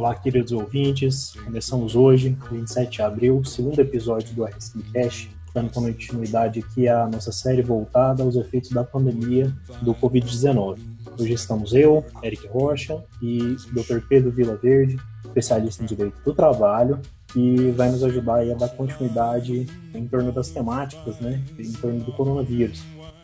Olá, queridos ouvintes. Começamos hoje, 27 de abril, segundo episódio do RSM Cash, dando continuidade aqui à nossa série voltada aos efeitos da pandemia do Covid-19. Hoje estamos eu, Eric Rocha e Dr. Pedro Vila Verde, especialista em Direito do Trabalho, que vai nos ajudar a dar continuidade em torno das temáticas, né, em torno do coronavírus.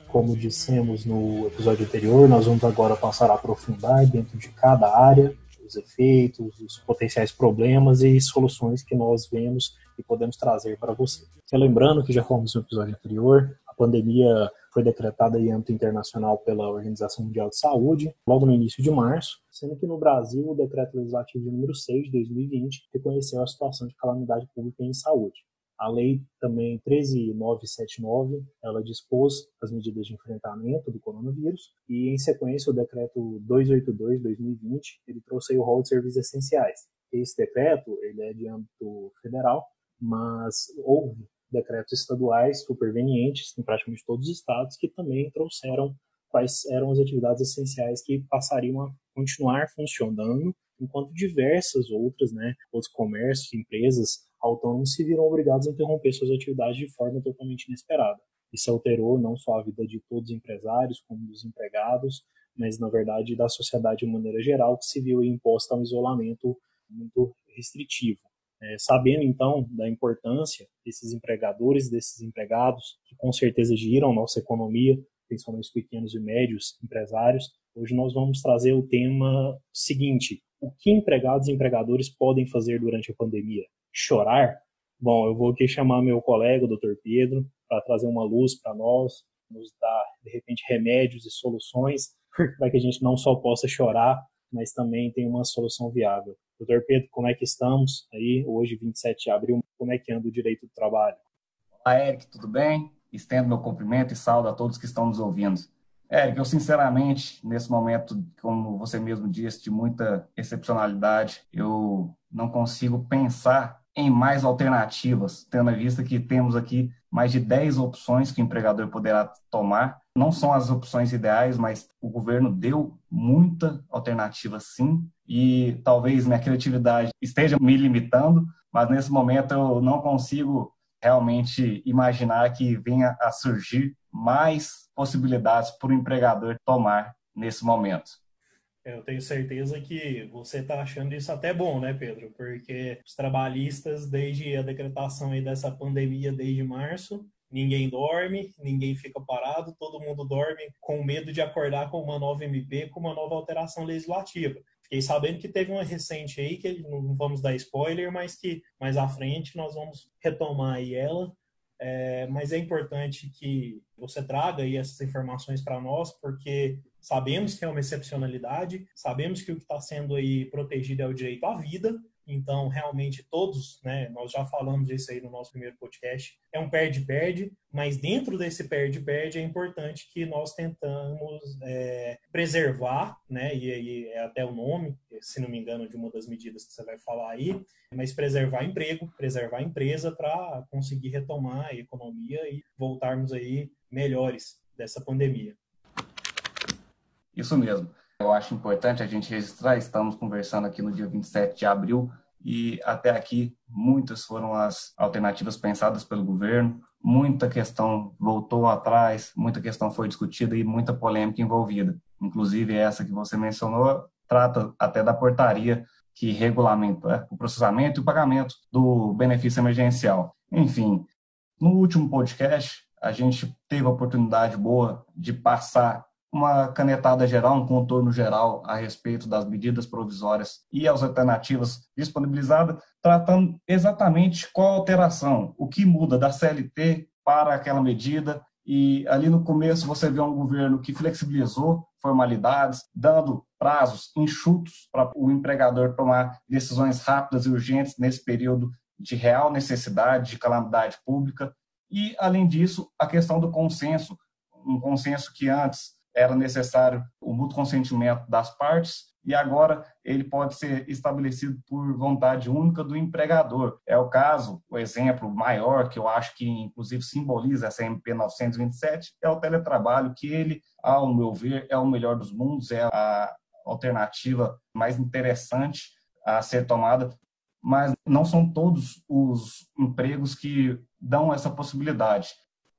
Como dissemos no episódio anterior, nós vamos agora passar a aprofundar dentro de cada área os efeitos, os potenciais problemas e soluções que nós vemos e podemos trazer para você. lembrando que já falamos no episódio anterior, a pandemia foi decretada em âmbito internacional pela Organização Mundial de Saúde, logo no início de março, sendo que no Brasil o decreto legislativo número 6 de 2020 reconheceu a situação de calamidade pública em saúde. A lei também 13979, ela dispôs as medidas de enfrentamento do coronavírus e, em sequência, o decreto 282/2020, ele trouxe o rol de serviços essenciais. Esse decreto, ele é de âmbito federal, mas houve decretos estaduais supervenientes em praticamente todos os estados que também trouxeram quais eram as atividades essenciais que passariam a continuar funcionando, enquanto diversas outras, né, outros comércios, empresas autônomos se viram obrigados a interromper suas atividades de forma totalmente inesperada. Isso alterou não só a vida de todos os empresários, como dos empregados, mas, na verdade, da sociedade de maneira geral, que se viu imposta a um isolamento muito restritivo. É, sabendo, então, da importância desses empregadores, desses empregados, que com certeza giram nossa economia, principalmente os pequenos e médios empresários, hoje nós vamos trazer o tema seguinte: o que empregados e empregadores podem fazer durante a pandemia? Chorar, bom, eu vou aqui chamar meu colega, o Dr. Pedro, para trazer uma luz para nós, nos dar, de repente, remédios e soluções para que a gente não só possa chorar, mas também tenha uma solução viável. Doutor Pedro, como é que estamos aí, hoje, 27 de abril, como é que anda o direito do trabalho? Olá, Eric, tudo bem? Estendo meu cumprimento e salve a todos que estão nos ouvindo. Eric, eu sinceramente, nesse momento, como você mesmo disse, de muita excepcionalidade, eu não consigo pensar em mais alternativas, tendo em vista que temos aqui mais de 10 opções que o empregador poderá tomar. Não são as opções ideais, mas o governo deu muita alternativa sim, e talvez minha criatividade esteja me limitando, mas nesse momento eu não consigo realmente imaginar que venha a surgir mais possibilidades para o empregador tomar nesse momento. Eu tenho certeza que você está achando isso até bom, né, Pedro? Porque os trabalhistas, desde a decretação aí dessa pandemia, desde março, ninguém dorme, ninguém fica parado, todo mundo dorme com medo de acordar com uma nova MP, com uma nova alteração legislativa. Fiquei sabendo que teve uma recente aí, que não vamos dar spoiler, mas que mais à frente nós vamos retomar aí ela. É, mas é importante que você traga aí essas informações para nós, porque Sabemos que é uma excepcionalidade, sabemos que o que está sendo aí protegido é o direito à vida, então, realmente, todos, né, nós já falamos isso aí no nosso primeiro podcast, é um perde-perde, mas dentro desse perde-perde é importante que nós tentamos é, preservar, né, e, e é até o nome, se não me engano, de uma das medidas que você vai falar aí, mas preservar emprego, preservar a empresa para conseguir retomar a economia e voltarmos aí melhores dessa pandemia. Isso mesmo. Eu acho importante a gente registrar, estamos conversando aqui no dia 27 de abril e até aqui muitas foram as alternativas pensadas pelo governo, muita questão voltou atrás, muita questão foi discutida e muita polêmica envolvida. Inclusive essa que você mencionou trata até da portaria que regulamenta é, o processamento e o pagamento do benefício emergencial. Enfim, no último podcast a gente teve a oportunidade boa de passar uma canetada geral, um contorno geral a respeito das medidas provisórias e as alternativas disponibilizadas, tratando exatamente qual alteração, o que muda da CLT para aquela medida. E ali no começo você vê um governo que flexibilizou formalidades, dando prazos enxutos para o empregador tomar decisões rápidas e urgentes nesse período de real necessidade, de calamidade pública. E, além disso, a questão do consenso, um consenso que antes era necessário o mútuo consentimento das partes e agora ele pode ser estabelecido por vontade única do empregador. É o caso, o exemplo maior que eu acho que inclusive simboliza essa MP 927 é o teletrabalho, que ele, ao meu ver, é o melhor dos mundos, é a alternativa mais interessante a ser tomada, mas não são todos os empregos que dão essa possibilidade.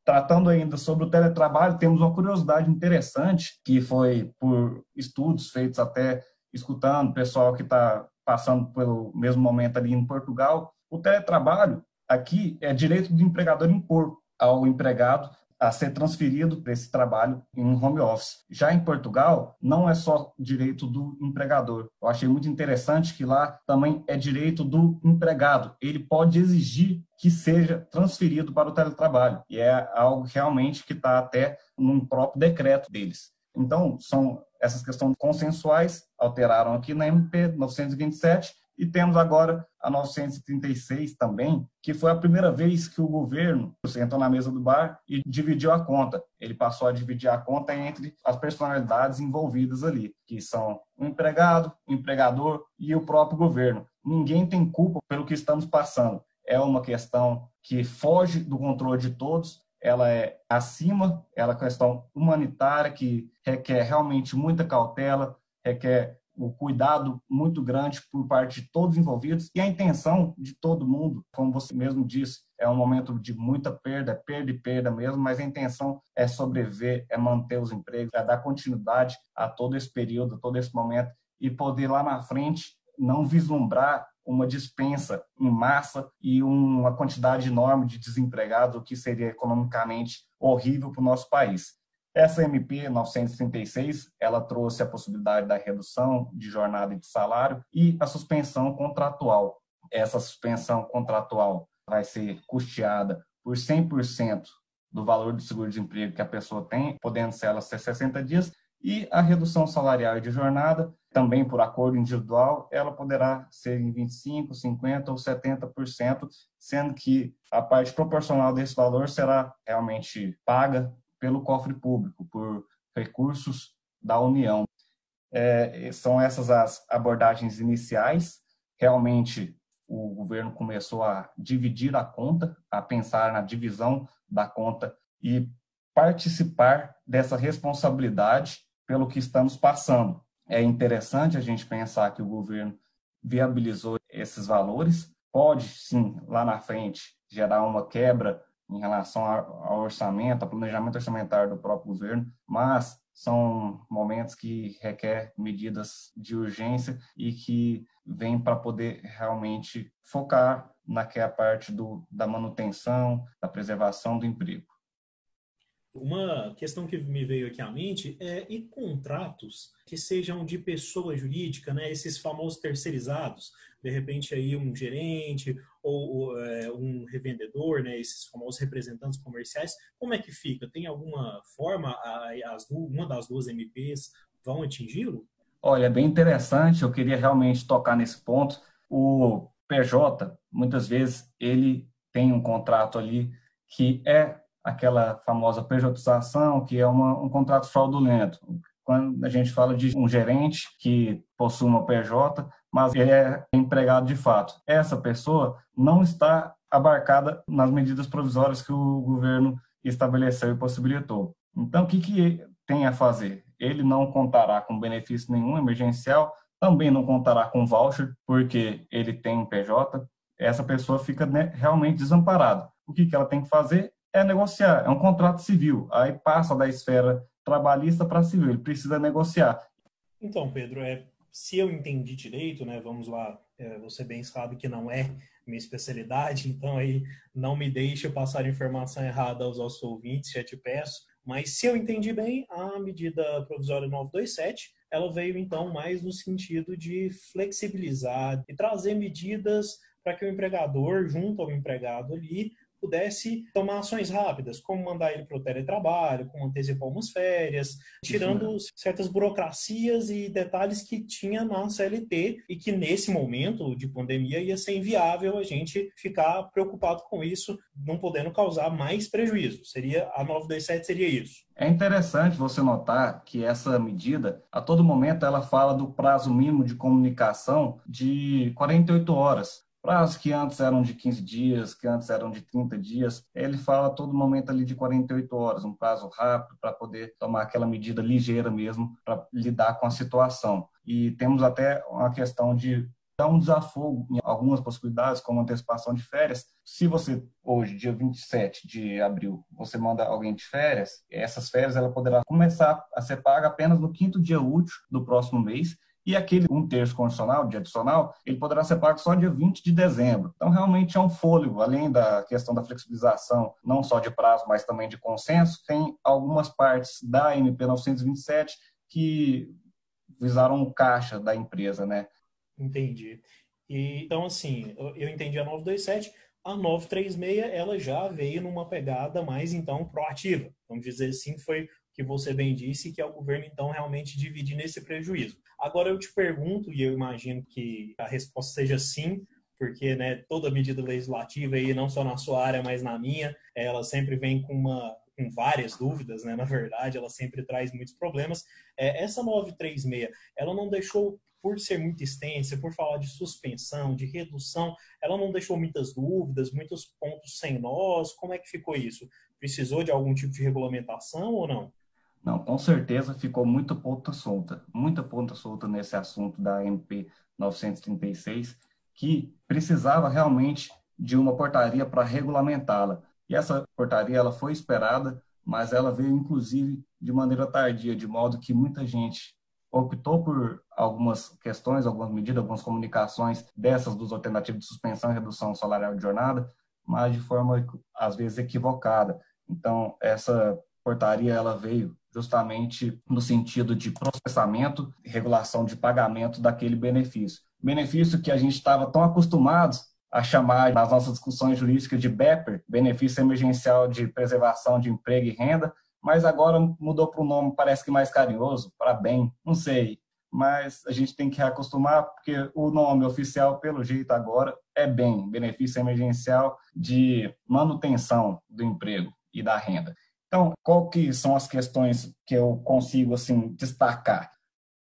Tratando ainda sobre o teletrabalho, temos uma curiosidade interessante, que foi por estudos feitos até escutando o pessoal que está passando pelo mesmo momento ali em Portugal. O teletrabalho aqui é direito do empregador impor ao empregado a ser transferido para esse trabalho em home office. Já em Portugal, não é só direito do empregador. Eu achei muito interessante que lá também é direito do empregado. Ele pode exigir que seja transferido para o teletrabalho. E é algo realmente que está até num próprio decreto deles. Então, são essas questões consensuais, alteraram aqui na MP 927 e temos agora a 936 também, que foi a primeira vez que o governo sentou na mesa do bar e dividiu a conta. Ele passou a dividir a conta entre as personalidades envolvidas ali, que são o empregado, o empregador e o próprio governo. Ninguém tem culpa pelo que estamos passando. É uma questão que foge do controle de todos, ela é acima, ela é questão humanitária que requer realmente muita cautela, requer o cuidado muito grande por parte de todos os envolvidos e a intenção de todo mundo, como você mesmo disse, é um momento de muita perda, perda e perda mesmo, mas a intenção é sobreviver, é manter os empregos, é dar continuidade a todo esse período, a todo esse momento e poder lá na frente não vislumbrar uma dispensa em massa e uma quantidade enorme de desempregados, o que seria economicamente horrível para o nosso país. Essa MP 936, ela trouxe a possibilidade da redução de jornada e de salário e a suspensão contratual. Essa suspensão contratual vai ser custeada por 100% do valor do seguro-desemprego que a pessoa tem, podendo ser ela ser 60 dias, e a redução salarial de jornada, também por acordo individual, ela poderá ser em 25%, 50% ou 70%, sendo que a parte proporcional desse valor será realmente paga pelo cofre público, por recursos da União. É, são essas as abordagens iniciais. Realmente, o governo começou a dividir a conta, a pensar na divisão da conta e participar dessa responsabilidade pelo que estamos passando. É interessante a gente pensar que o governo viabilizou esses valores, pode sim, lá na frente, gerar uma quebra em relação ao orçamento, ao planejamento orçamentário do próprio governo, mas são momentos que requer medidas de urgência e que vêm para poder realmente focar naquela parte do, da manutenção, da preservação do emprego. Uma questão que me veio aqui à mente é e contratos que sejam de pessoa jurídica, né? Esses famosos terceirizados, de repente aí um gerente ou, ou é, um revendedor, né? Esses famosos representantes comerciais, como é que fica? Tem alguma forma as, uma das duas MPs vão atingi-lo? Olha, é bem interessante. Eu queria realmente tocar nesse ponto. O PJ, muitas vezes, ele tem um contrato ali que é aquela famosa pejotização, que é uma, um contrato fraudulento. Quando a gente fala de um gerente que possui uma PJ, mas é empregado de fato. Essa pessoa não está abarcada nas medidas provisórias que o governo estabeleceu e possibilitou. Então, o que, que tem a fazer? Ele não contará com benefício nenhum emergencial, também não contará com voucher, porque ele tem PJ. Essa pessoa fica né, realmente desamparada. O que, que ela tem que fazer? é negociar, é um contrato civil. Aí passa da esfera trabalhista para civil, ele precisa negociar. Então, Pedro, é, se eu entendi direito, né, vamos lá, é, você bem sabe que não é minha especialidade, então aí não me deixe passar informação errada aos nossos ouvintes, já te peço. Mas se eu entendi bem, a medida provisória 927, ela veio então mais no sentido de flexibilizar e trazer medidas para que o empregador, junto ao empregado ali, pudesse tomar ações rápidas, como mandar ele para o teletrabalho, como antecipar umas férias, tirando certas burocracias e detalhes que tinha na CLT e que nesse momento de pandemia ia ser inviável a gente ficar preocupado com isso, não podendo causar mais prejuízo. Seria a 927 seria isso. É interessante você notar que essa medida, a todo momento, ela fala do prazo mínimo de comunicação de 48 horas prazos que antes eram de 15 dias, que antes eram de 30 dias, ele fala a todo momento ali de 48 horas, um prazo rápido para poder tomar aquela medida ligeira mesmo para lidar com a situação. E temos até uma questão de dá um desafogo em algumas possibilidades, como antecipação de férias. Se você, hoje, dia 27 de abril, você manda alguém de férias, essas férias ela poderá começar a ser paga apenas no quinto dia útil do próximo mês, e aquele um terço condicional, de adicional, ele poderá ser pago só dia 20 de dezembro. Então, realmente é um fôlego, além da questão da flexibilização, não só de prazo, mas também de consenso, tem algumas partes da MP 927 que visaram o caixa da empresa, né? Entendi. E, então, assim, eu entendi a 927, a 936 ela já veio numa pegada mais, então, proativa. Vamos dizer assim, foi que você bem disse, que é o governo, então, realmente dividir nesse prejuízo. Agora, eu te pergunto, e eu imagino que a resposta seja sim, porque né, toda medida legislativa, e não só na sua área, mas na minha, ela sempre vem com uma com várias dúvidas, né? Na verdade, ela sempre traz muitos problemas. É, essa 936, ela não deixou, por ser muito extensa, por falar de suspensão, de redução, ela não deixou muitas dúvidas, muitos pontos sem nós. Como é que ficou isso? Precisou de algum tipo de regulamentação ou não? Não, com certeza ficou muita ponta solta, muita ponta solta nesse assunto da MP 936, que precisava realmente de uma portaria para regulamentá-la. E essa portaria ela foi esperada, mas ela veio inclusive de maneira tardia, de modo que muita gente optou por algumas questões, algumas medidas, algumas comunicações dessas dos alternativos de suspensão e redução salarial de jornada, mas de forma às vezes equivocada. Então, essa portaria ela veio justamente no sentido de processamento e regulação de pagamento daquele benefício. Benefício que a gente estava tão acostumados a chamar nas nossas discussões jurídicas de BEPER, Benefício Emergencial de Preservação de Emprego e Renda, mas agora mudou para um nome, parece que mais carinhoso, para bem, não sei. Mas a gente tem que reacostumar, porque o nome oficial, pelo jeito agora, é bem, Benefício Emergencial de Manutenção do Emprego e da Renda. Então, qual que são as questões que eu consigo assim destacar?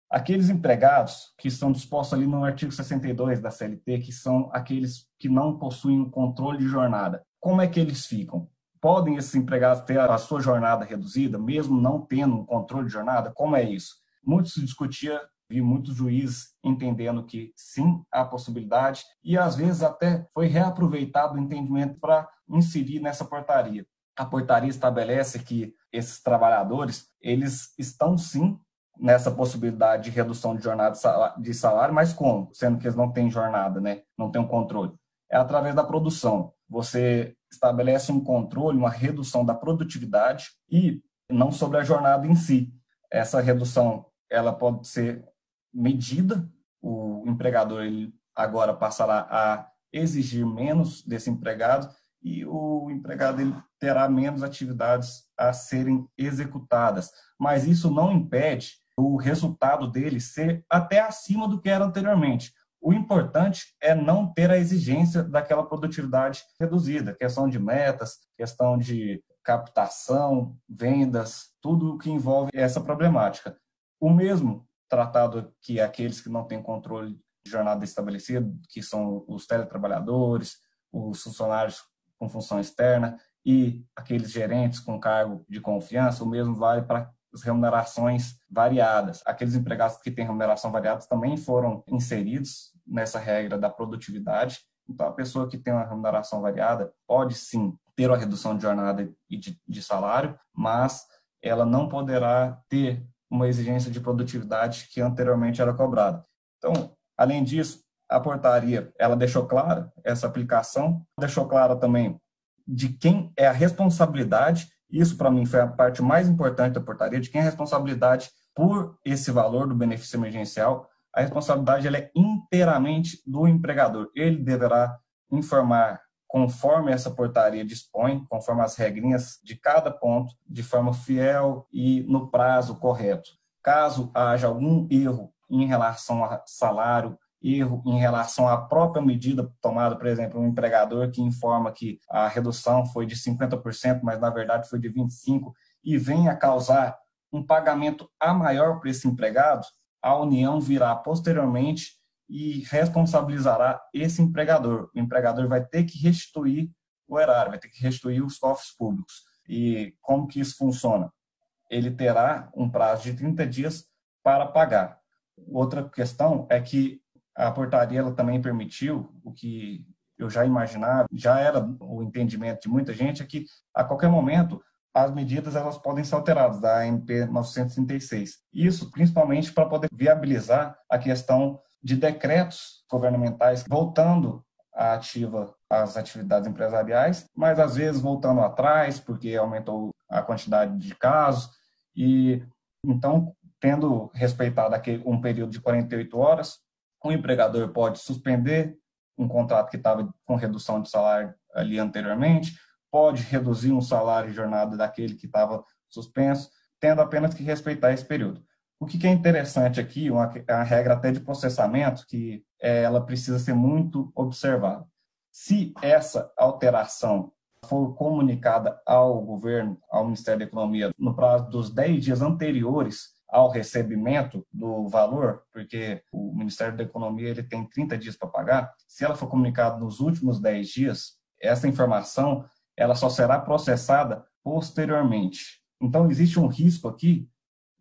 Aqueles empregados que estão dispostos ali no artigo 62 da CLT, que são aqueles que não possuem controle de jornada. Como é que eles ficam? Podem esses empregados ter a sua jornada reduzida, mesmo não tendo um controle de jornada? Como é isso? Muito se discutia, vi muitos juízes entendendo que sim, há possibilidade, e às vezes até foi reaproveitado o entendimento para inserir nessa portaria a portaria estabelece que esses trabalhadores eles estão sim nessa possibilidade de redução de jornada de salário, mas como? Sendo que eles não têm jornada, né? Não têm um controle. É através da produção. Você estabelece um controle, uma redução da produtividade e não sobre a jornada em si. Essa redução, ela pode ser medida. O empregador ele agora passará a exigir menos desse empregado e o empregado ele terá menos atividades a serem executadas. Mas isso não impede o resultado dele ser até acima do que era anteriormente. O importante é não ter a exigência daquela produtividade reduzida, questão de metas, questão de captação, vendas, tudo o que envolve essa problemática. O mesmo tratado que aqueles que não têm controle de jornada estabelecida, que são os teletrabalhadores, os funcionários com função externa e aqueles gerentes com cargo de confiança, o mesmo vale para as remunerações variadas. Aqueles empregados que têm remuneração variada também foram inseridos nessa regra da produtividade. Então, a pessoa que tem uma remuneração variada pode sim ter uma redução de jornada e de, de salário, mas ela não poderá ter uma exigência de produtividade que anteriormente era cobrada. Então, além disso, a portaria, ela deixou clara essa aplicação, deixou clara também de quem é a responsabilidade, isso para mim foi a parte mais importante da portaria, de quem é a responsabilidade por esse valor do benefício emergencial. A responsabilidade ela é inteiramente do empregador. Ele deverá informar conforme essa portaria dispõe, conforme as regrinhas de cada ponto, de forma fiel e no prazo correto. Caso haja algum erro em relação a salário, erro em relação à própria medida tomada, por exemplo, um empregador que informa que a redução foi de 50%, mas na verdade foi de 25% e vem a causar um pagamento a maior para esse empregado, a União virá posteriormente e responsabilizará esse empregador. O empregador vai ter que restituir o erário, vai ter que restituir os cofres públicos. E como que isso funciona? Ele terá um prazo de 30 dias para pagar. Outra questão é que a portaria ela também permitiu o que eu já imaginava, já era o entendimento de muita gente, é que a qualquer momento as medidas elas podem ser alteradas da MP 936. Isso principalmente para poder viabilizar a questão de decretos governamentais voltando a ativa as atividades empresariais, mas às vezes voltando atrás porque aumentou a quantidade de casos e então tendo respeitado aquele um período de 48 horas, o empregador pode suspender um contrato que estava com redução de salário ali anteriormente, pode reduzir um salário e jornada daquele que estava suspenso, tendo apenas que respeitar esse período. O que é interessante aqui, uma, uma regra até de processamento, que é, ela precisa ser muito observada. Se essa alteração for comunicada ao governo, ao Ministério da Economia, no prazo dos 10 dias anteriores ao recebimento do valor, porque o Ministério da Economia ele tem 30 dias para pagar, se ela for comunicada nos últimos 10 dias, essa informação ela só será processada posteriormente. Então, existe um risco aqui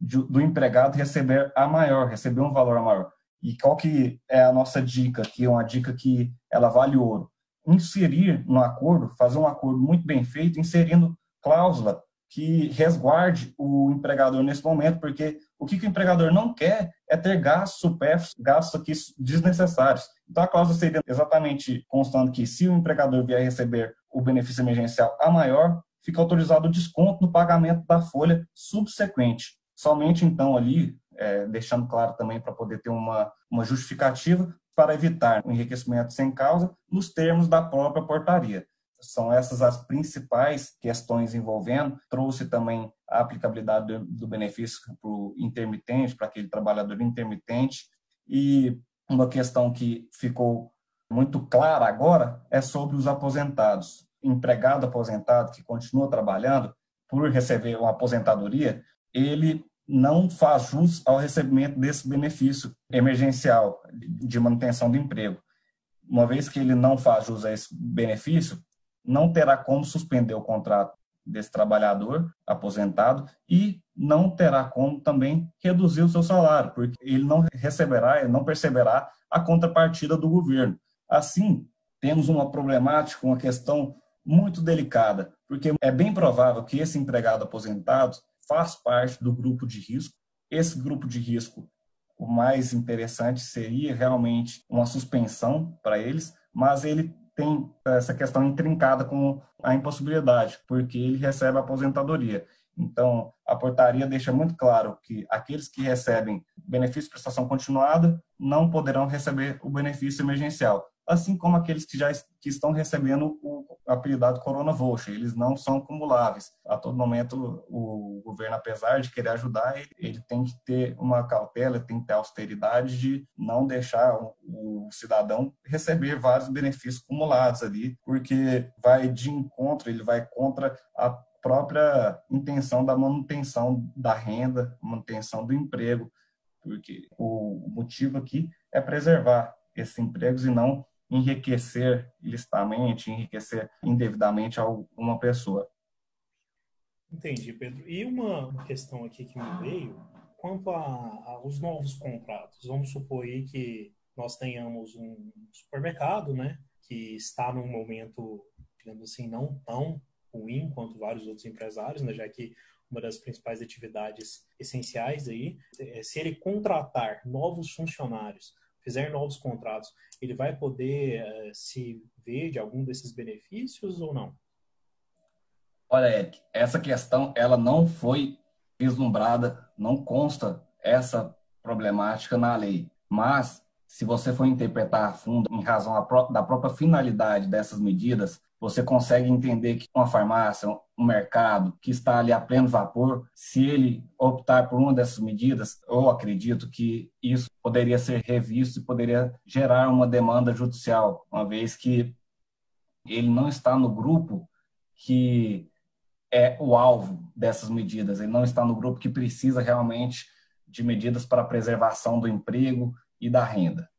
de, do empregado receber a maior, receber um valor a maior. E qual que é a nossa dica aqui? Uma dica que ela vale ouro. Inserir no acordo, fazer um acordo muito bem feito, inserindo cláusula que resguarde o empregador nesse momento, porque o que o empregador não quer é ter gastos supérfluos, gastos aqui desnecessários. Então, a cláusula seria exatamente constando que se o empregador vier receber o benefício emergencial a maior, fica autorizado o desconto no pagamento da folha subsequente. Somente, então, ali, é, deixando claro também para poder ter uma, uma justificativa para evitar o enriquecimento sem causa nos termos da própria portaria são essas as principais questões envolvendo. Trouxe também a aplicabilidade do, benefício para o intermitente, para aquele trabalhador intermitente. E uma questão que ficou muito clara agora é sobre os aposentados. Empregado aposentado que continua trabalhando por receber uma aposentadoria, ele não faz jus ao recebimento desse benefício emergencial de manutenção do emprego. Uma vez que ele não faz jus a esse benefício, não terá como suspender o contrato desse trabalhador aposentado e não terá como também reduzir o seu salário, porque ele não receberá, ele não perceberá a contrapartida do governo. Assim, temos uma problemática, uma questão muito delicada, porque é bem provável que esse empregado aposentado faz parte do grupo de risco. Esse grupo de risco, o mais interessante seria realmente uma suspensão para eles, mas ele tem essa questão intrincada com a impossibilidade, porque ele recebe a aposentadoria. Então, a portaria deixa muito claro que aqueles que recebem benefício de prestação continuada não poderão receber o benefício emergencial assim como aqueles que já que estão recebendo o apelidado Corona Voucher. Eles não são acumuláveis. A todo momento, o governo, apesar de querer ajudar, ele, tem que ter uma cautela, tem que ter austeridade de não deixar o cidadão receber vários benefícios acumulados ali, porque vai de encontro, ele vai contra a própria intenção da manutenção da renda, manutenção do emprego, porque o motivo aqui é preservar esses empregos e não enriquecer ilicitamente, enriquecer indevidamente alguma pessoa. Entendi, Pedro. E uma questão aqui que me veio, quanto aos novos contratos, vamos supor aí que nós tenhamos um supermercado, né, que está num momento, digamos assim, não tão ruim quanto vários outros empresários, né, já que uma das principais atividades essenciais aí, é se ele contratar novos funcionários fizer novos contratos, ele vai poder uh, se ver de algum desses benefícios ou não? Olha, Eric, essa questão ela não foi vislumbrada, não consta essa problemática na lei. Mas, se você for interpretar a fundo, em razão da própria finalidade dessas medidas, você consegue entender que uma farmácia, um mercado que está ali a pleno vapor, se ele optar por uma dessas medidas, eu acredito que isso poderia ser revisto e poderia gerar uma demanda judicial, uma vez que ele não está no grupo que é o alvo dessas medidas, ele não está no grupo que precisa realmente de medidas para a preservação do emprego e da renda.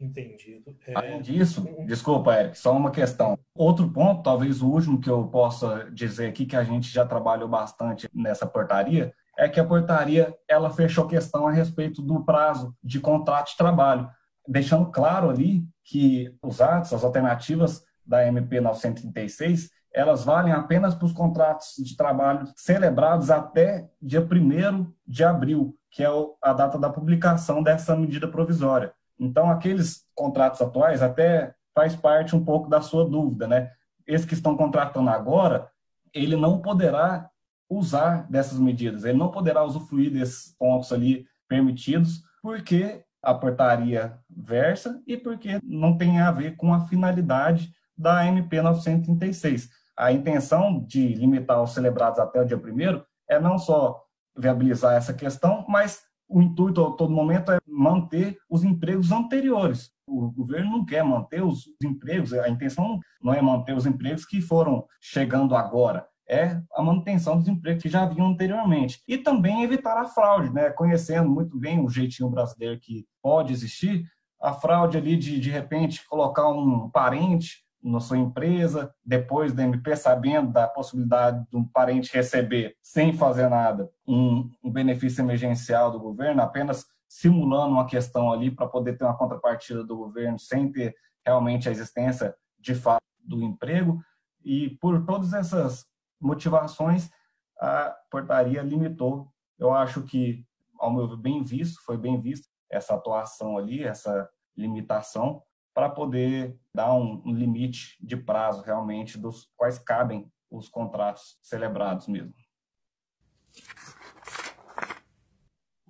Entendido. É... Além disso, desculpa, Eric, só uma questão. Outro ponto, talvez o último que eu possa dizer aqui, que a gente já trabalhou bastante nessa portaria, é que a portaria ela fechou questão a respeito do prazo de contrato de trabalho. deixando claro ali que os atos, as alternativas da MP 936, elas valem apenas para os contratos de trabalho celebrados até dia 1 de abril, que é a data da publicação dessa medida provisória. Então, aqueles contratos atuais até faz parte um pouco da sua dúvida, né? Esses que estão contratando agora, ele não poderá usar dessas medidas, ele não poderá usufruir desses pontos ali permitidos, porque a portaria versa e porque não tem a ver com a finalidade da MP 936. A intenção de limitar os celebrados até o dia 1 é não só viabilizar essa questão, mas o intuito a todo momento é manter os empregos anteriores. O governo não quer manter os empregos, a intenção não é manter os empregos que foram chegando agora, é a manutenção dos empregos que já haviam anteriormente. E também evitar a fraude, né? conhecendo muito bem o jeitinho brasileiro que pode existir, a fraude ali de, de repente, colocar um parente na sua empresa, depois da MP, sabendo da possibilidade de um parente receber, sem fazer nada, um, um benefício emergencial do governo, apenas simulando uma questão ali para poder ter uma contrapartida do governo, sem ter realmente a existência de fato do emprego. E por todas essas motivações, a portaria limitou. Eu acho que, ao meu ver, bem visto, foi bem visto essa atuação ali, essa limitação, para poder dar um, um limite de prazo realmente dos quais cabem os contratos celebrados mesmo.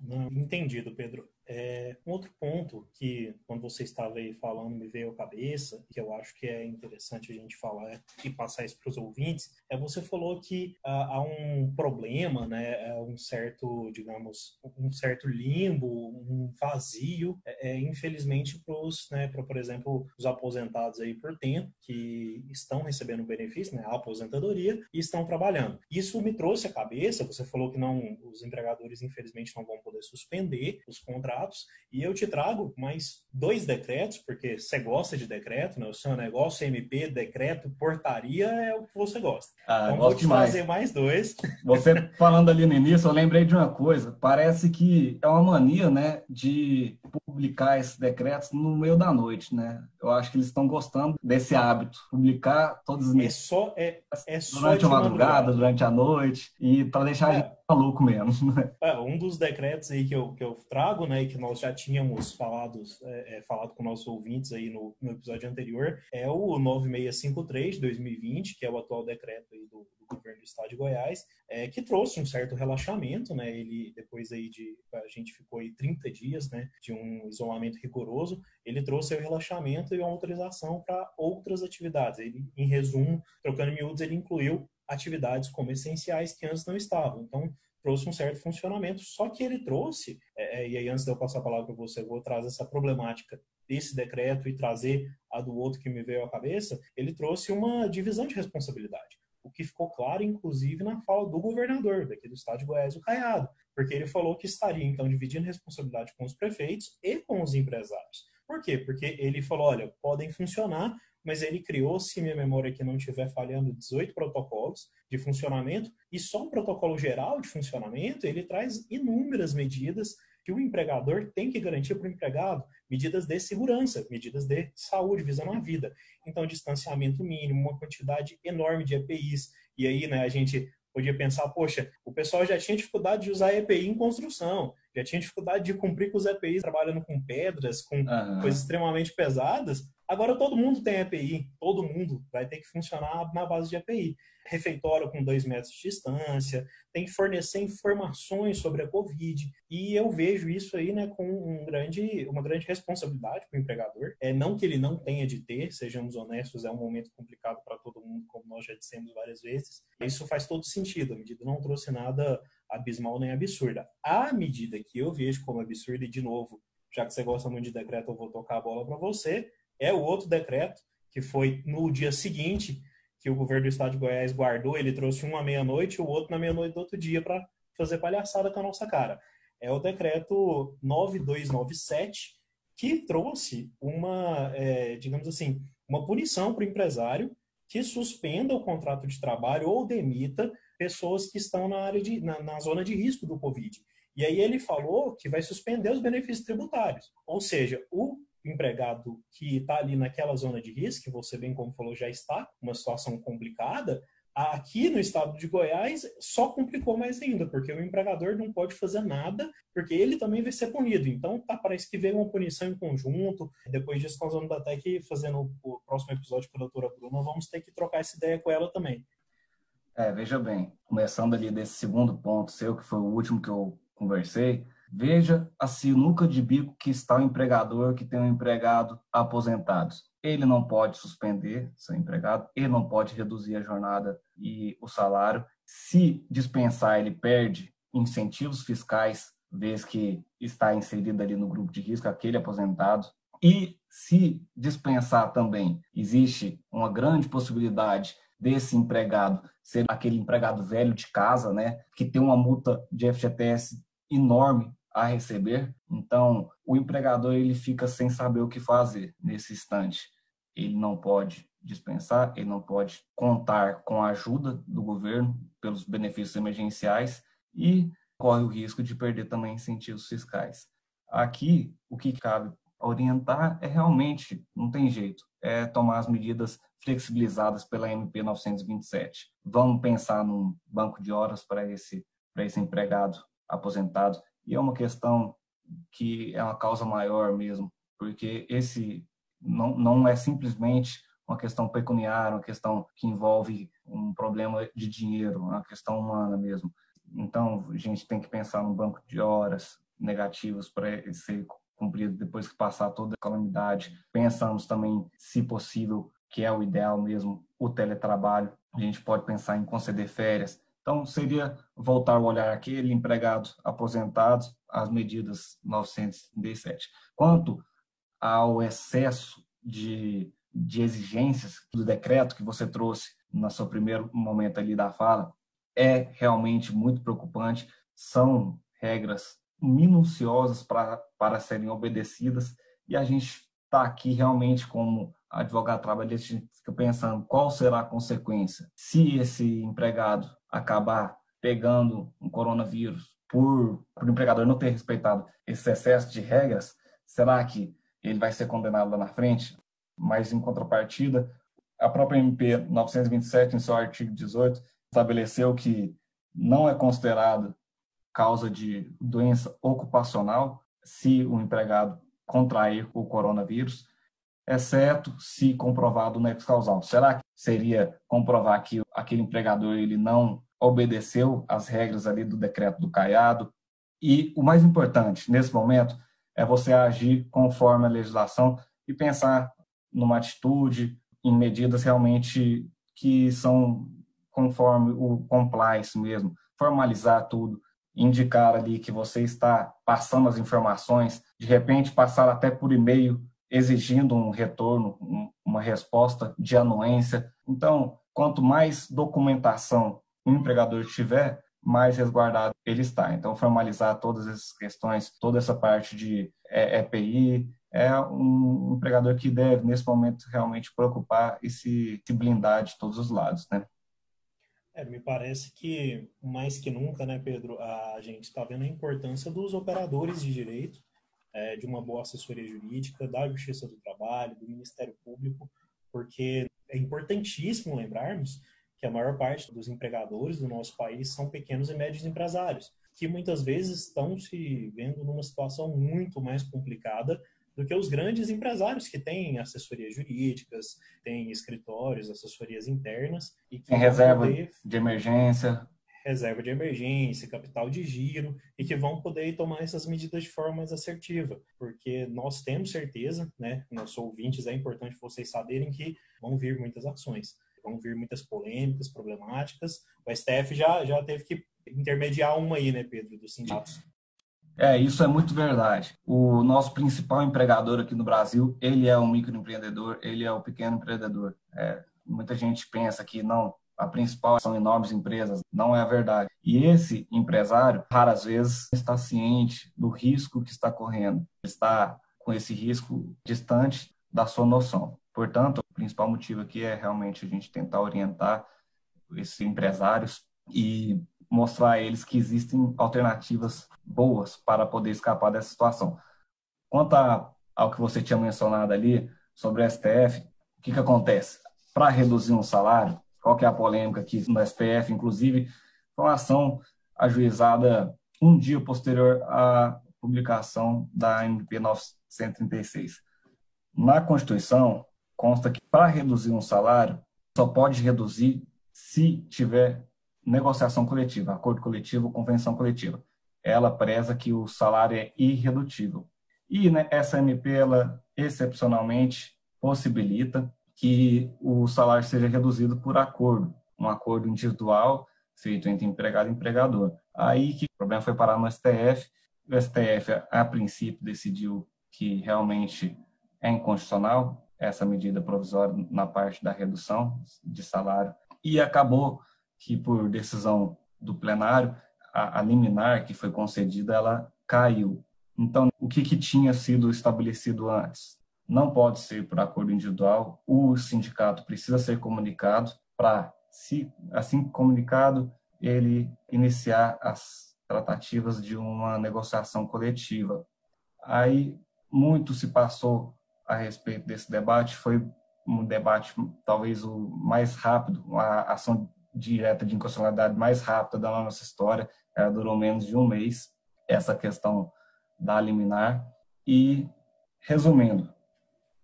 Entendido, Pedro. É, um outro ponto que, quando você estava aí falando, me veio à cabeça, que eu acho que é interessante a gente falar e passar isso para os ouvintes, é você falou que ah, há um problema, né, é um certo, digamos, um certo limbo, um vazio, é, é infelizmente, para os, né, por exemplo, os aposentados aí por tempo, que estão recebendo benefício, né, a aposentadoria, e estão trabalhando. Isso me trouxe à cabeça, você falou que não, os empregadores, infelizmente, não vão poder suspender os contratos contratos. E eu te trago mais dois decretos, porque você gosta de decreto, né? O seu negócio MP, decreto, portaria é o que você gosta. Ah, então vou te demais. trazer mais dois. Você falando ali no início, eu lembrei de uma coisa. Parece que é uma mania, né, de publicar esses decretos no meio da noite, né? Eu acho que eles estão gostando desse hábito, publicar todos os meses. É só, é, é só durante a madrugada, durante a noite, e para deixar é. Maluco mesmo. Né? É, um dos decretos aí que eu, que eu trago, né, que nós já tínhamos falado, é, é, falado com nossos ouvintes aí no, no, episódio anterior, é o 9653 de 2020, que é o atual decreto aí do, do governo do estado de Goiás, é, que trouxe um certo relaxamento, né, ele, depois aí de, a gente ficou aí 30 dias, né, de um isolamento rigoroso, ele trouxe o relaxamento e uma autorização para outras atividades. Ele, em resumo, trocando miúdos, ele incluiu atividades como essenciais que antes não estavam. Então, trouxe um certo funcionamento, só que ele trouxe, é, é e aí antes de eu passar a palavra para você, eu vou trazer essa problemática desse decreto e trazer a do outro que me veio à cabeça, ele trouxe uma divisão de responsabilidade. O que ficou claro, inclusive, na fala do governador daqui do estado de Goiás, o Caiado, porque ele falou que estaria, então, dividindo responsabilidade com os prefeitos e com os empresários. Por quê? Porque ele falou, olha, podem funcionar, mas ele criou, se minha memória aqui não estiver falhando, 18 protocolos de funcionamento, e só o protocolo geral de funcionamento, ele traz inúmeras medidas que o empregador tem que garantir para o empregado, medidas de segurança, medidas de saúde, visando a vida. Então, distanciamento mínimo, uma quantidade enorme de EPIs, e aí, né, a gente podia pensar, poxa, o pessoal já tinha dificuldade de usar EPI em construção, já tinha dificuldade de cumprir com os EPIs trabalhando com pedras, com uhum. coisas extremamente pesadas. Agora todo mundo tem EPI, todo mundo vai ter que funcionar na base de EPI. Refeitório com dois metros de distância, tem que fornecer informações sobre a Covid. E eu vejo isso aí né, com um grande, uma grande responsabilidade para o empregador. É, não que ele não tenha de ter, sejamos honestos, é um momento complicado para todo mundo, como nós já dissemos várias vezes. Isso faz todo sentido, a medida não trouxe nada abismal nem absurda. A medida que eu vejo como absurda, e de novo, já que você gosta muito de decreto, eu vou tocar a bola para você é o outro decreto, que foi no dia seguinte que o governo do estado de Goiás guardou, ele trouxe um à meia-noite e o outro na meia-noite do outro dia para fazer palhaçada com a nossa cara. É o decreto 9297, que trouxe uma, é, digamos assim, uma punição para o empresário que suspenda o contrato de trabalho ou demita pessoas que estão na área de, na, na zona de risco do Covid. E aí ele falou que vai suspender os benefícios tributários. Ou seja, o empregado que está ali naquela zona de risco, que você bem como falou já está, uma situação complicada, aqui no estado de Goiás só complicou mais ainda, porque o empregador não pode fazer nada, porque ele também vai ser punido. Então, tá, parece que veio uma punição em conjunto. Depois disso, nós vamos até que, fazendo o próximo episódio com a doutora Bruna, vamos ter que trocar essa ideia com ela também. É, veja bem, começando ali desse segundo ponto seu, que foi o último que eu conversei, veja a sinuca de bico que está o empregador que tem um empregado aposentado. Ele não pode suspender seu empregado, ele não pode reduzir a jornada e o salário. Se dispensar, ele perde incentivos fiscais, vez que está inserido ali no grupo de risco, aquele aposentado. E se dispensar também, existe uma grande possibilidade desse empregado ser aquele empregado velho de casa, né, que tem uma multa de FGTS enorme a receber. Então, o empregador ele fica sem saber o que fazer nesse instante. Ele não pode dispensar, ele não pode contar com a ajuda do governo pelos benefícios emergenciais e corre o risco de perder também incentivos fiscais. Aqui, o que cabe orientar é realmente, não tem jeito, é tomar as medidas flexibilizadas pela MP 927. Vamos pensar num banco de horas para esse, para esse empregado aposentado. E é uma questão que é uma causa maior mesmo, porque esse não, não é simplesmente uma questão pecuniária, uma questão que envolve um problema de dinheiro, uma questão humana mesmo. Então, a gente tem que pensar num banco de horas negativas para ser cumprido depois que passar toda a calamidade. Pensamos também, se possível, que é o ideal mesmo, o teletrabalho. A gente pode pensar em conceder férias. Então, seria voltar o olhar aquele empregado aposentado às medidas 917. Quanto ao excesso de, de exigências do decreto que você trouxe no seu primeiro momento ali da fala, é realmente muito preocupante. São regras minuciosas para serem obedecidas e a gente está aqui realmente como advogado trabalhista, fica pensando qual será a consequência se esse empregado acabar pegando um coronavírus por, por o empregador não ter respeitado esse excesso de regras, será que ele vai ser condenado lá na frente? Mas, em contrapartida, a própria MP 927, em seu artigo 18, estabeleceu que não é considerado causa de doença ocupacional se o empregado contrair o coronavírus, exceto se comprovado o nexo causal. Será que seria comprovar que aquele empregador ele não obedeceu às regras ali do decreto do Caiado? E o mais importante nesse momento é você agir conforme a legislação e pensar numa atitude, em medidas realmente que são conforme o compliance mesmo, formalizar tudo, indicar ali que você está passando as informações, de repente passar até por e-mail exigindo um retorno, uma resposta de anuência. Então, quanto mais documentação o empregador tiver, mais resguardado ele está. Então, formalizar todas essas questões, toda essa parte de EPI, é um empregador que deve, nesse momento, realmente preocupar e se, blindar de todos os lados, né? É, me parece que, mais que nunca, né, Pedro, a gente está vendo a importância dos operadores de direito, é, de uma boa assessoria jurídica, da Justiça do Trabalho, do Ministério Público, porque é importantíssimo lembrarmos que a maior parte dos empregadores do nosso país são pequenos e médios empresários, que muitas vezes estão se vendo numa situação muito mais complicada do que os grandes empresários que têm assessorias jurídicas, têm escritórios, assessorias internas e que tem reserva poder... de emergência, reserva de emergência, capital de giro e que vão poder tomar essas medidas de forma mais assertiva, porque nós temos certeza, né, nossos ouvintes, é importante vocês saberem que vão vir muitas ações, vão vir muitas polêmicas, problemáticas. O STF já já teve que intermediar uma aí, né, Pedro, dos sindicatos. É, isso é muito verdade. O nosso principal empregador aqui no Brasil, ele é o microempreendedor, ele é o pequeno empreendedor. É, muita gente pensa que não, a principal são enormes empresas. Não é a verdade. E esse empresário, raras vezes, está ciente do risco que está correndo. Está com esse risco distante da sua noção. Portanto, o principal motivo aqui é realmente a gente tentar orientar esses empresários e mostrar a eles que existem alternativas boas para poder escapar dessa situação. Quanto à, ao que você tinha mencionado ali sobre o STF, o que, que acontece? Para reduzir um salário, qual que é a polêmica aqui no STF, inclusive, foi uma ação ajuizada um dia posterior à publicação da MP 936. Na Constituição, consta que para reduzir um salário, só pode reduzir se tiver negociação coletiva, acordo coletivo convenção coletiva. Ela preza que o salário é irredutível. E né, essa MP, ela excepcionalmente possibilita que o salário seja reduzido por acordo, um acordo individual feito entre empregado e empregador. Aí que o problema foi parar no STF. O STF, a princípio, decidiu que realmente é inconstitucional essa medida provisória na parte da redução de salário e acabou que por decisão do plenário a, a liminar que foi concedida ela caiu. Então, o que, que tinha sido estabelecido antes? Não pode ser por acordo individual, o sindicato precisa ser comunicado para, se assim comunicado, ele iniciar as tratativas de uma negociação coletiva. Aí muito se passou a respeito desse debate, foi um debate talvez o mais rápido, uma ação direta de inconstitucionalidade mais rápida da nossa história, ela durou menos de um mês, essa questão da liminar. E, resumindo,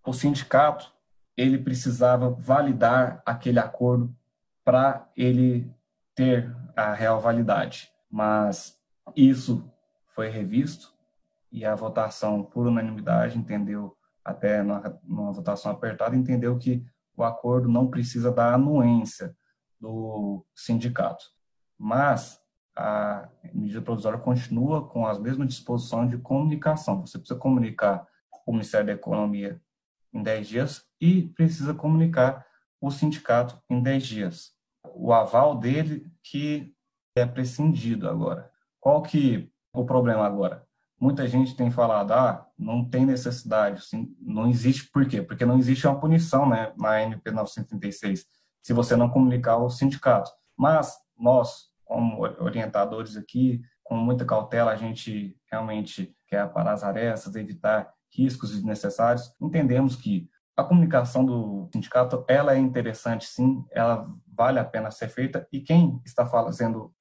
o sindicato ele precisava validar aquele acordo para ele ter a real validade. Mas isso foi revisto e a votação por unanimidade entendeu, até numa, numa votação apertada, entendeu que o acordo não precisa da anuência do sindicato. Mas a medida provisória continua com as mesmas disposições de comunicação. Você precisa comunicar o Ministério da Economia em 10 dias e precisa comunicar o sindicato em 10 dias. O aval dele que é prescindido agora. Qual que é o problema agora? Muita gente tem falado, ah, não tem necessidade, não existe, por quê? Porque não existe uma punição né, na NP 936 se você não comunicar ao sindicato. Mas nós, como orientadores aqui, com muita cautela, a gente realmente quer aparar as arestas, evitar riscos desnecessários, entendemos que a comunicação do sindicato ela é interessante sim, ela vale a pena ser feita e quem está fazendo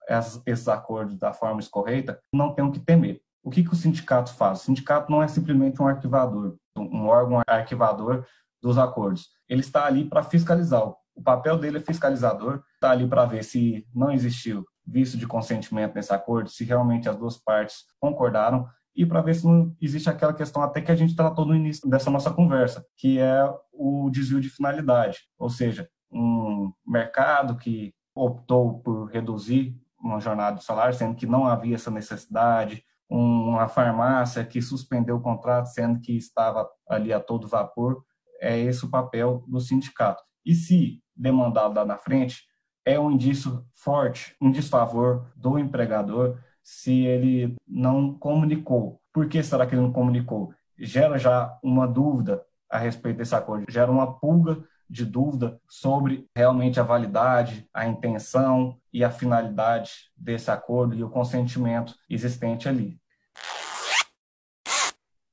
esses acordos da forma correta não tem o que temer. O que, que o sindicato faz? O sindicato não é simplesmente um arquivador, um órgão arquivador dos acordos. Ele está ali para fiscalizar. O papel dele é fiscalizador, está ali para ver se não existiu visto de consentimento nesse acordo, se realmente as duas partes concordaram e para ver se não existe aquela questão até que a gente tratou no início dessa nossa conversa, que é o desvio de finalidade, ou seja, um mercado que optou por reduzir uma jornada de salário, sendo que não havia essa necessidade, uma farmácia que suspendeu o contrato, sendo que estava ali a todo vapor, é esse o papel do sindicato. E se demandado lá na frente, é um indício forte, um desfavor do empregador se ele não comunicou. Por que será que ele não comunicou? Gera já uma dúvida a respeito desse acordo, gera uma pulga de dúvida sobre realmente a validade, a intenção e a finalidade desse acordo e o consentimento existente ali.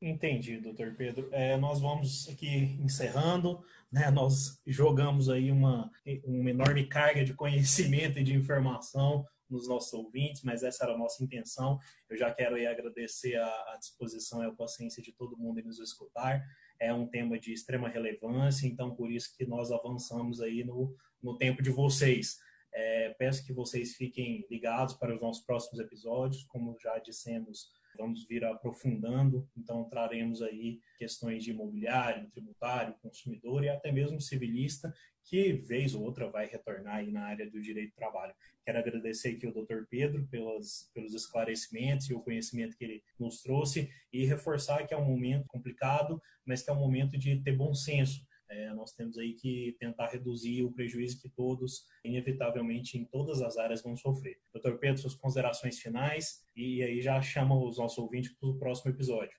Entendi, doutor Pedro. É, nós vamos aqui encerrando, né? Nós jogamos aí uma, uma enorme carga de conhecimento e de informação nos nossos ouvintes, mas essa era a nossa intenção. Eu já quero aí agradecer a, a disposição e a paciência de todo mundo em nos escutar. É um tema de extrema relevância, então por isso que nós avançamos aí no, no tempo de vocês. É, peço que vocês fiquem ligados para os nossos próximos episódios, como já dissemos vamos vir aprofundando, então traremos aí questões de imobiliário, tributário, consumidor e até mesmo civilista, que vez ou outra vai retornar aí na área do direito do trabalho. Quero agradecer aqui ao Dr. Pedro pelas, pelos esclarecimentos e o conhecimento que ele nos trouxe e reforçar que é um momento complicado, mas que é um momento de ter bom senso é, nós temos aí que tentar reduzir o prejuízo que todos, inevitavelmente, em todas as áreas vão sofrer. Doutor Pedro, suas considerações finais e aí já chama os nossos ouvintes para o próximo episódio.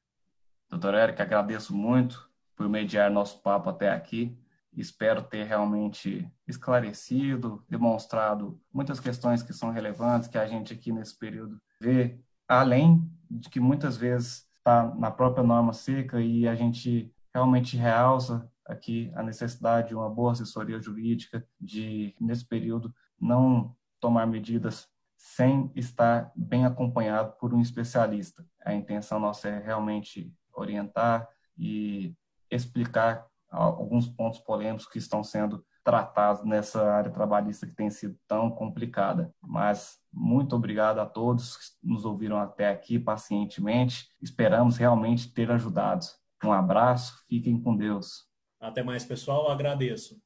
Doutor Érico, agradeço muito por mediar nosso papo até aqui. Espero ter realmente esclarecido, demonstrado muitas questões que são relevantes, que a gente aqui nesse período vê, além de que muitas vezes está na própria norma seca e a gente realmente realça aqui a necessidade de uma boa assessoria jurídica, de, nesse período, não tomar medidas sem estar bem acompanhado por um especialista. A intenção nossa é realmente orientar e explicar alguns pontos polêmicos que estão sendo tratados nessa área trabalhista que tem sido tão complicada. Mas muito obrigado a todos que nos ouviram até aqui pacientemente. Esperamos realmente ter ajudado. Um abraço, fiquem com Deus. Até mais, pessoal. Agradeço.